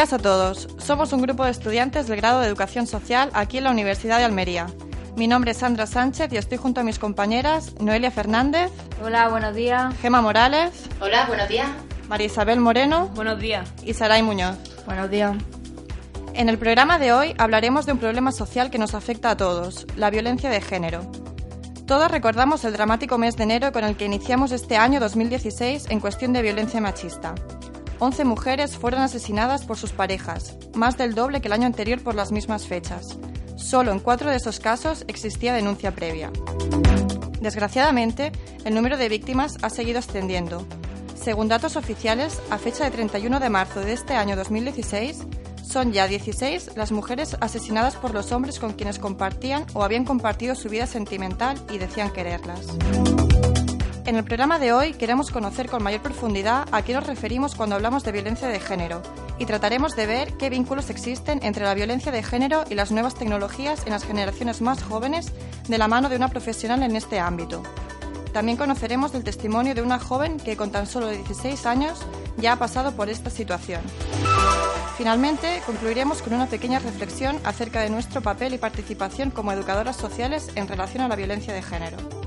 Días a todos. Somos un grupo de estudiantes del grado de Educación Social aquí en la Universidad de Almería. Mi nombre es Sandra Sánchez y estoy junto a mis compañeras Noelia Fernández. Hola, buenos días. Gema Morales. Hola, buenos días. María Isabel Moreno. Buenos días. Y Saray Muñoz. Buenos días. En el programa de hoy hablaremos de un problema social que nos afecta a todos, la violencia de género. Todos recordamos el dramático mes de enero con el que iniciamos este año 2016 en cuestión de violencia machista. 11 mujeres fueron asesinadas por sus parejas, más del doble que el año anterior por las mismas fechas. Solo en cuatro de esos casos existía denuncia previa. Desgraciadamente, el número de víctimas ha seguido ascendiendo. Según datos oficiales, a fecha de 31 de marzo de este año 2016, son ya 16 las mujeres asesinadas por los hombres con quienes compartían o habían compartido su vida sentimental y decían quererlas. En el programa de hoy queremos conocer con mayor profundidad a qué nos referimos cuando hablamos de violencia de género y trataremos de ver qué vínculos existen entre la violencia de género y las nuevas tecnologías en las generaciones más jóvenes de la mano de una profesional en este ámbito. También conoceremos el testimonio de una joven que con tan solo 16 años ya ha pasado por esta situación. Finalmente, concluiremos con una pequeña reflexión acerca de nuestro papel y participación como educadoras sociales en relación a la violencia de género.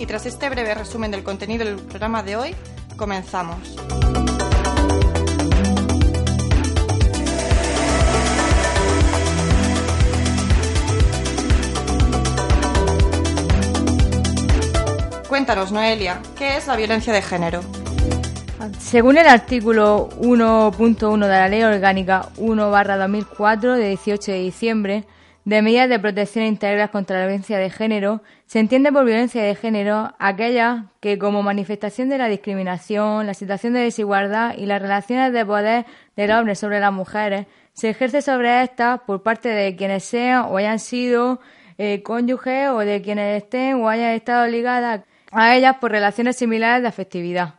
Y tras este breve resumen del contenido del programa de hoy, comenzamos. Cuéntanos, Noelia, ¿qué es la violencia de género? Según el artículo 1.1 de la Ley Orgánica 1-2004 de 18 de diciembre de medidas de protección integral contra la violencia de género, se entiende por violencia de género aquella que, como manifestación de la discriminación, la situación de desigualdad y las relaciones de poder del hombre sobre las mujeres, se ejerce sobre estas por parte de quienes sean o hayan sido eh, cónyuges o de quienes estén o hayan estado ligadas a ellas por relaciones similares de afectividad.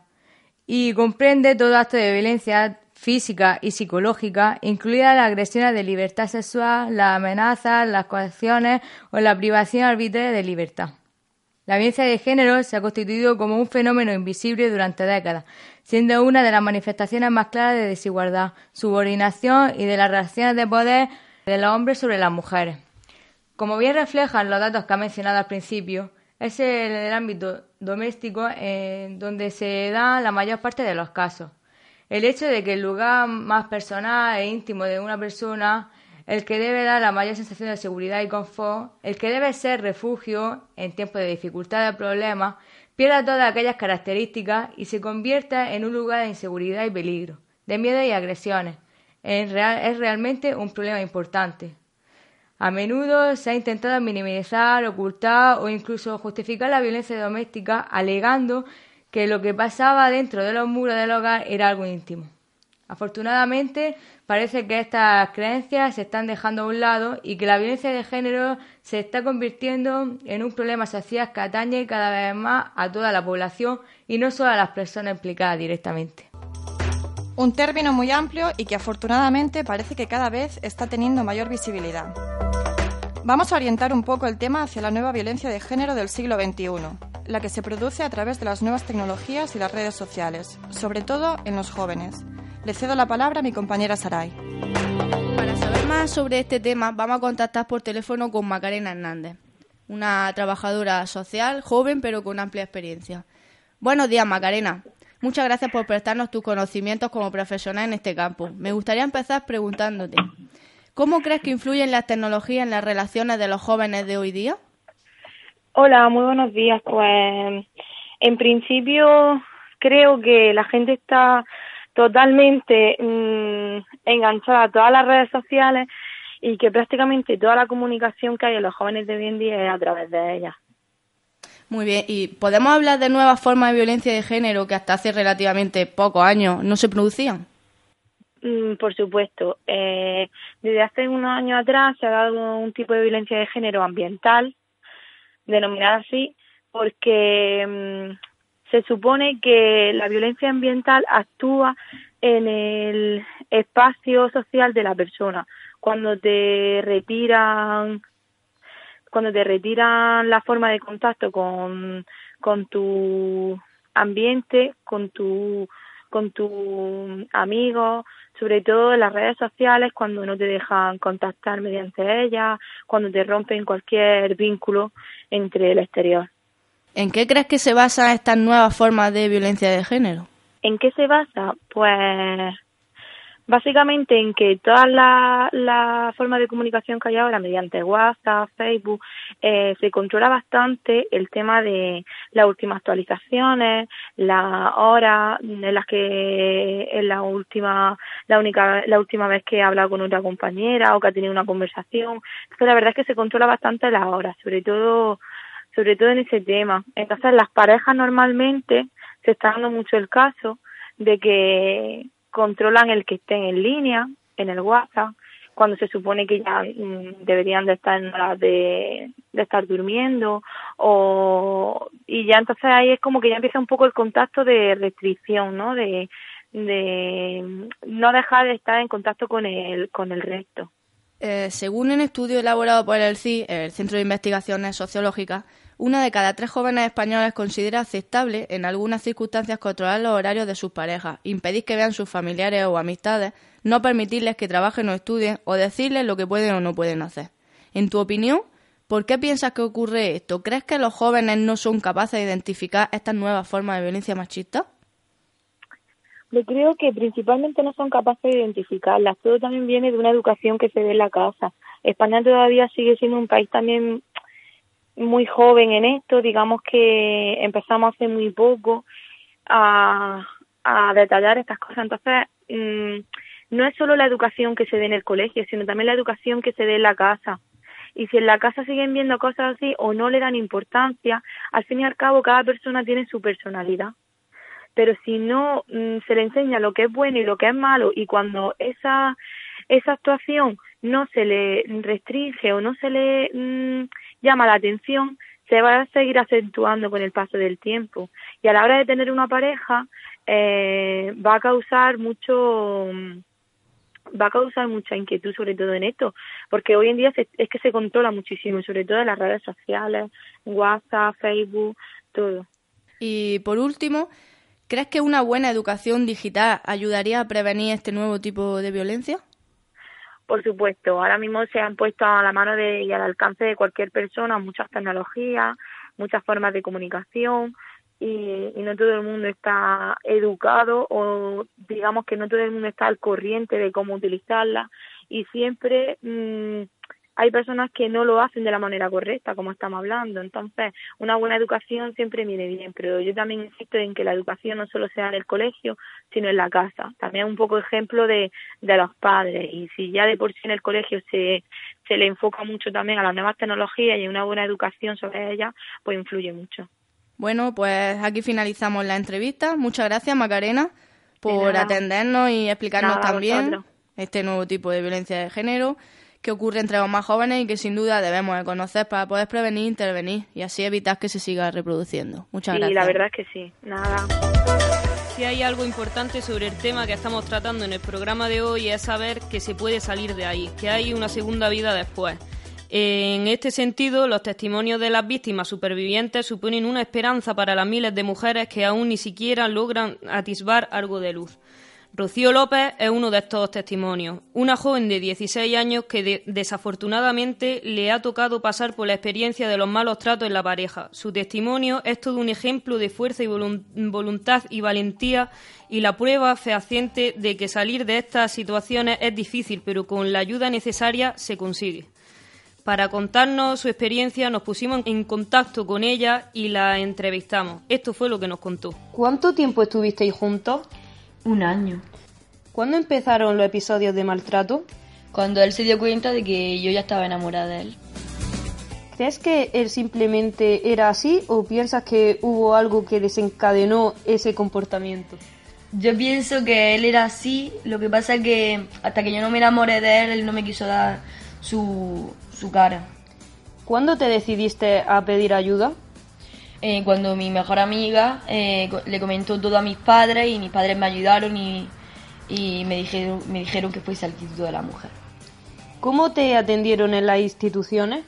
Y comprende todo acto de violencia física y psicológica, incluidas las agresiones de libertad sexual, las amenazas, las coacciones o la privación arbitraria de libertad. La violencia de género se ha constituido como un fenómeno invisible durante décadas, siendo una de las manifestaciones más claras de desigualdad, subordinación y de las relaciones de poder de los hombres sobre las mujeres. Como bien reflejan los datos que ha mencionado al principio, es el ámbito doméstico en donde se da la mayor parte de los casos el hecho de que el lugar más personal e íntimo de una persona, el que debe dar la mayor sensación de seguridad y confort, el que debe ser refugio en tiempos de dificultad o problemas, pierda todas aquellas características y se convierte en un lugar de inseguridad y peligro, de miedo y agresiones. Es, es realmente un problema importante. A menudo se ha intentado minimizar, ocultar o incluso justificar la violencia doméstica alegando que lo que pasaba dentro de los muros del hogar era algo íntimo. Afortunadamente, parece que estas creencias se están dejando a un lado y que la violencia de género se está convirtiendo en un problema social que atañe cada vez más a toda la población y no solo a las personas implicadas directamente. Un término muy amplio y que afortunadamente parece que cada vez está teniendo mayor visibilidad. Vamos a orientar un poco el tema hacia la nueva violencia de género del siglo XXI, la que se produce a través de las nuevas tecnologías y las redes sociales, sobre todo en los jóvenes. Le cedo la palabra a mi compañera Saray. Para saber más sobre este tema, vamos a contactar por teléfono con Macarena Hernández, una trabajadora social, joven pero con amplia experiencia. Buenos días, Macarena. Muchas gracias por prestarnos tus conocimientos como profesional en este campo. Me gustaría empezar preguntándote, ¿cómo crees que influyen las tecnologías en las relaciones de los jóvenes de hoy día? Hola, muy buenos días. Pues En principio, creo que la gente está totalmente mm, enganchada a todas las redes sociales y que prácticamente toda la comunicación que hay en los jóvenes de hoy en día es a través de ellas. Muy bien, ¿y podemos hablar de nuevas formas de violencia de género que hasta hace relativamente pocos años no se producían? Mm, por supuesto. Eh, desde hace unos años atrás se ha dado un tipo de violencia de género ambiental, denominada así, porque mm, se supone que la violencia ambiental actúa en el espacio social de la persona. Cuando te retiran, cuando te retiran la forma de contacto con, con tu ambiente, con tu con tus amigos, sobre todo en las redes sociales, cuando no te dejan contactar mediante ellas, cuando te rompen cualquier vínculo entre el exterior. ¿En qué crees que se basa esta nueva forma de violencia de género? ¿En qué se basa? Pues básicamente en que toda la, la forma de comunicación que hay ahora mediante WhatsApp, Facebook, eh, se controla bastante el tema de las últimas actualizaciones, la hora en las que es la última, la única, la última vez que ha hablado con otra compañera o que ha tenido una conversación. Entonces la verdad es que se controla bastante la hora, sobre todo sobre todo en ese tema. Entonces las parejas normalmente se está dando mucho el caso de que controlan el que estén en línea, en el WhatsApp, cuando se supone que ya mm, deberían de estar en hora de, estar durmiendo o y ya entonces ahí es como que ya empieza un poco el contacto de restricción, ¿no? De, de no dejar de estar en contacto con el con el resto. Eh, según un estudio elaborado por el CI, el Centro de Investigaciones Sociológicas, una de cada tres jóvenes españoles considera aceptable en algunas circunstancias controlar los horarios de sus parejas, impedir que vean sus familiares o amistades, no permitirles que trabajen o estudien o decirles lo que pueden o no pueden hacer. En tu opinión, ¿por qué piensas que ocurre esto? ¿Crees que los jóvenes no son capaces de identificar estas nuevas formas de violencia machista? Yo creo que principalmente no son capaces de identificarlas. Todo también viene de una educación que se ve en la casa. España todavía sigue siendo un país también muy joven en esto, digamos que empezamos hace muy poco a, detallar estas cosas. Entonces, mm, no es solo la educación que se dé en el colegio, sino también la educación que se dé en la casa. Y si en la casa siguen viendo cosas así o no le dan importancia, al fin y al cabo cada persona tiene su personalidad pero si no mm, se le enseña lo que es bueno y lo que es malo y cuando esa esa actuación no se le restringe o no se le mm, llama la atención, se va a seguir acentuando con el paso del tiempo. Y a la hora de tener una pareja, eh, va a causar mucho mm, va a causar mucha inquietud sobre todo en esto, porque hoy en día es que se controla muchísimo, sobre todo en las redes sociales, WhatsApp, Facebook, todo. Y por último, ¿Crees que una buena educación digital ayudaría a prevenir este nuevo tipo de violencia? Por supuesto, ahora mismo se han puesto a la mano de, y al alcance de cualquier persona muchas tecnologías, muchas formas de comunicación y, no todo el mundo está educado o digamos que no todo el mundo está al corriente de cómo utilizarla. Y siempre mm, hay personas que no lo hacen de la manera correcta, como estamos hablando. Entonces, una buena educación siempre viene bien, pero yo también insisto en que la educación no solo sea en el colegio, sino en la casa. También un poco ejemplo de, de los padres. Y si ya de por sí en el colegio se, se le enfoca mucho también a las nuevas tecnologías y una buena educación sobre ellas, pues influye mucho. Bueno, pues aquí finalizamos la entrevista. Muchas gracias, Macarena, por atendernos y explicarnos también este nuevo tipo de violencia de género que ocurre entre los más jóvenes y que sin duda debemos de conocer para poder prevenir e intervenir y así evitar que se siga reproduciendo. Muchas gracias. Sí, la verdad es que sí. Nada. Si hay algo importante sobre el tema que estamos tratando en el programa de hoy es saber que se puede salir de ahí, que hay una segunda vida después. En este sentido, los testimonios de las víctimas supervivientes suponen una esperanza para las miles de mujeres que aún ni siquiera logran atisbar algo de luz. Rocío López es uno de estos testimonios, una joven de 16 años que desafortunadamente le ha tocado pasar por la experiencia de los malos tratos en la pareja. Su testimonio es todo un ejemplo de fuerza y voluntad y valentía y la prueba fehaciente de que salir de estas situaciones es difícil, pero con la ayuda necesaria se consigue. Para contarnos su experiencia nos pusimos en contacto con ella y la entrevistamos. Esto fue lo que nos contó. ¿Cuánto tiempo estuvisteis juntos? Un año. ¿Cuándo empezaron los episodios de maltrato? Cuando él se dio cuenta de que yo ya estaba enamorada de él. ¿Crees que él simplemente era así o piensas que hubo algo que desencadenó ese comportamiento? Yo pienso que él era así, lo que pasa es que hasta que yo no me enamoré de él, él no me quiso dar su, su cara. ¿Cuándo te decidiste a pedir ayuda? Eh, cuando mi mejor amiga eh, le comentó todo a mis padres y mis padres me ayudaron y, y me, dijeron, me dijeron que fuese al Instituto de la Mujer. ¿Cómo te atendieron en las instituciones?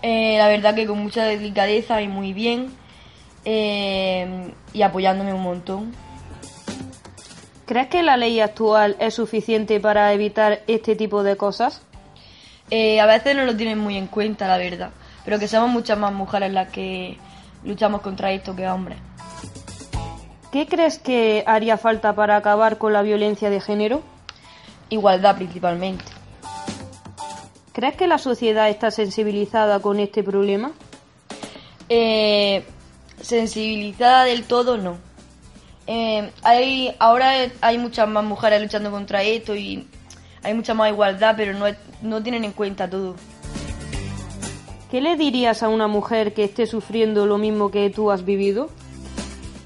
Eh, la verdad que con mucha delicadeza y muy bien y apoyándome un montón. ¿Crees que la ley actual es suficiente para evitar este tipo de cosas? A veces no lo tienen muy en cuenta, la verdad, pero que somos muchas más mujeres las que luchamos contra esto que hombres. ¿Qué crees que haría falta para acabar con la violencia de género? Igualdad principalmente. ¿Crees que la sociedad está sensibilizada con este problema? Eh, sensibilizada del todo no. Eh, hay, ahora hay muchas más mujeres luchando contra esto y hay mucha más igualdad, pero no, no tienen en cuenta todo. ¿Qué le dirías a una mujer que esté sufriendo lo mismo que tú has vivido?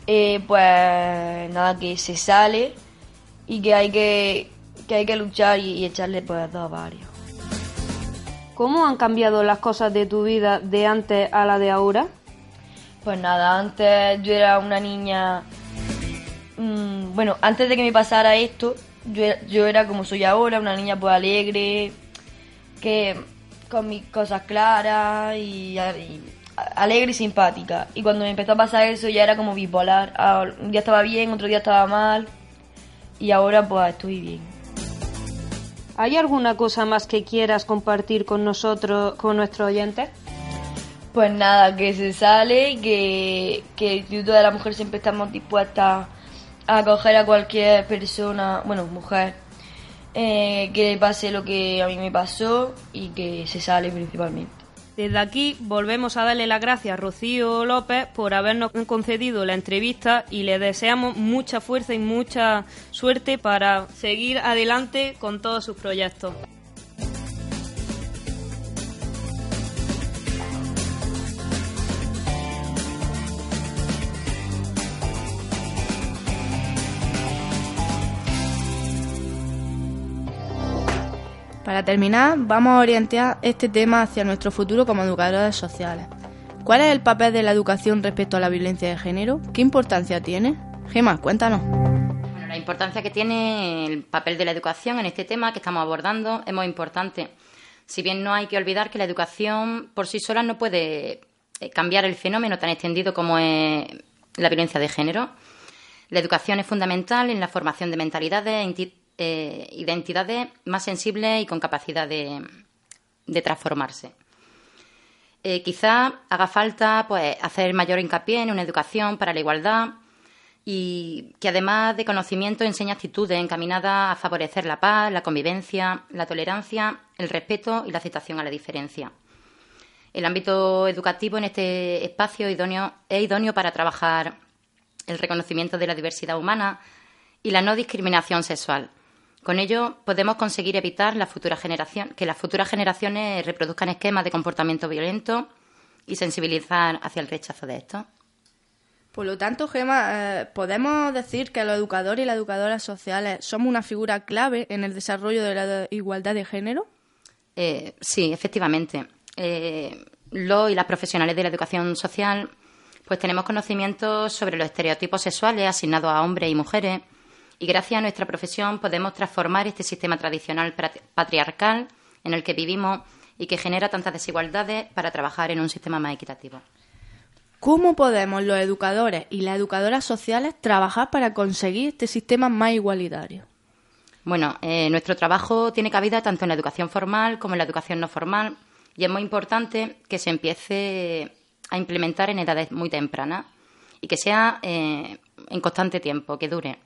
Eh, pues nada, que se sale y que hay que, que, hay que luchar y, y echarle pues dos a varios. ¿Cómo han cambiado las cosas de tu vida de antes a la de ahora? Pues nada, antes yo era una niña... Mmm, bueno, antes de que me pasara esto, yo, yo era como soy ahora, una niña pues alegre, que con mis cosas claras y, y alegre y simpática. Y cuando me empezó a pasar eso ya era como bipolar. Ah, un día estaba bien, otro día estaba mal. Y ahora pues estoy bien. ¿Hay alguna cosa más que quieras compartir con nosotros, con nuestros oyentes? Pues nada, que se sale que, que el Instituto de la Mujer siempre estamos dispuestas a acoger a cualquier persona, bueno, mujer, eh, que le pase lo que a mí me pasó y que se sale principalmente. Desde aquí volvemos a darle las gracias a Rocío López por habernos concedido la entrevista y le deseamos mucha fuerza y mucha suerte para seguir adelante con todos sus proyectos. Para terminar, vamos a orientar este tema hacia nuestro futuro como educadores sociales. ¿Cuál es el papel de la educación respecto a la violencia de género? ¿Qué importancia tiene? Gema, cuéntanos. Bueno, la importancia que tiene el papel de la educación en este tema que estamos abordando es muy importante. Si bien no hay que olvidar que la educación por sí sola no puede eh, cambiar el fenómeno tan extendido como es la violencia de género, la educación es fundamental en la formación de mentalidades eh, identidades más sensibles y con capacidad de, transformarse. Eh, quizá haga falta pues, hacer mayor hincapié en una educación para la igualdad y que además de conocimiento enseñe actitudes encaminadas a favorecer la paz, la convivencia, la tolerancia, el respeto y la aceptación a la diferencia. El ámbito educativo en este espacio idóneo, es idóneo para trabajar el reconocimiento de la diversidad humana y la no discriminación sexual, con ello podemos conseguir evitar la futura generación, que las futuras generaciones reproduzcan esquemas de comportamiento violento y sensibilizar hacia el rechazo de estos. Por lo tanto, Gema, eh, podemos decir que los educadores y las educadoras sociales somos una figura clave en el desarrollo de la igualdad de género. Eh, sí, efectivamente. Eh, los y las profesionales de la educación social, pues tenemos conocimientos sobre los estereotipos sexuales asignados a hombres y mujeres y gracias a nuestra profesión podemos transformar este sistema tradicional patriarcal en el que vivimos y que genera tantas desigualdades para trabajar en un sistema más equitativo. ¿Cómo podemos los educadores y las educadoras sociales trabajar para conseguir este sistema más igualitario? Bueno, eh, nuestro trabajo tiene cabida tanto en la educación formal como en la educación no formal y es muy importante que se empiece a implementar en edades muy tempranas y que sea eh, en constante tiempo, que dure.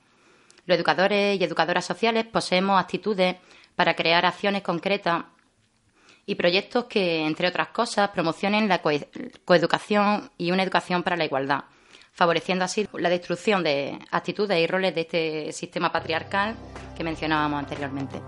Educadores y educadoras sociales poseemos actitudes para crear acciones concretas y proyectos que, entre otras cosas, promocionen la coeducación y una educación para la igualdad, favoreciendo así la destrucción de actitudes y roles de este sistema patriarcal que mencionábamos anteriormente.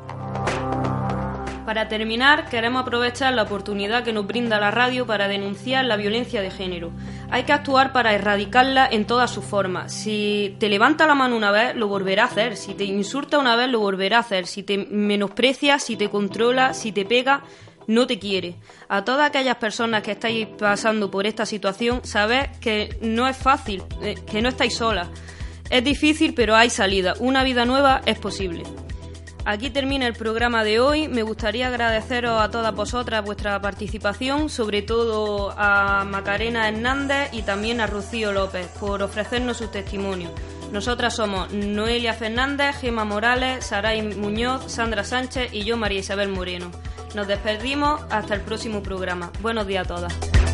Para terminar, queremos aprovechar la oportunidad que nos brinda la radio para denunciar la violencia de género. Hay que actuar para erradicarla en todas sus formas. Si te levanta la mano una vez, lo volverá a hacer. Si te insulta una vez, lo volverá a hacer. Si te menosprecia, si te controla, si te pega, no te quiere. A todas aquellas personas que estáis pasando por esta situación, sabed que no es fácil, eh, que no estáis solas. Es difícil, pero hay salida. Una vida nueva es posible. Aquí termina el programa de hoy. Me gustaría agradeceros a todas vosotras vuestra participación, sobre todo a Macarena Hernández y también a Rocío López por ofrecernos su testimonio. Nosotras somos Noelia Fernández, Gema Morales, Saray Muñoz, Sandra Sánchez y yo, María Isabel Moreno. Nos despedimos hasta el próximo programa. Buenos días a todas.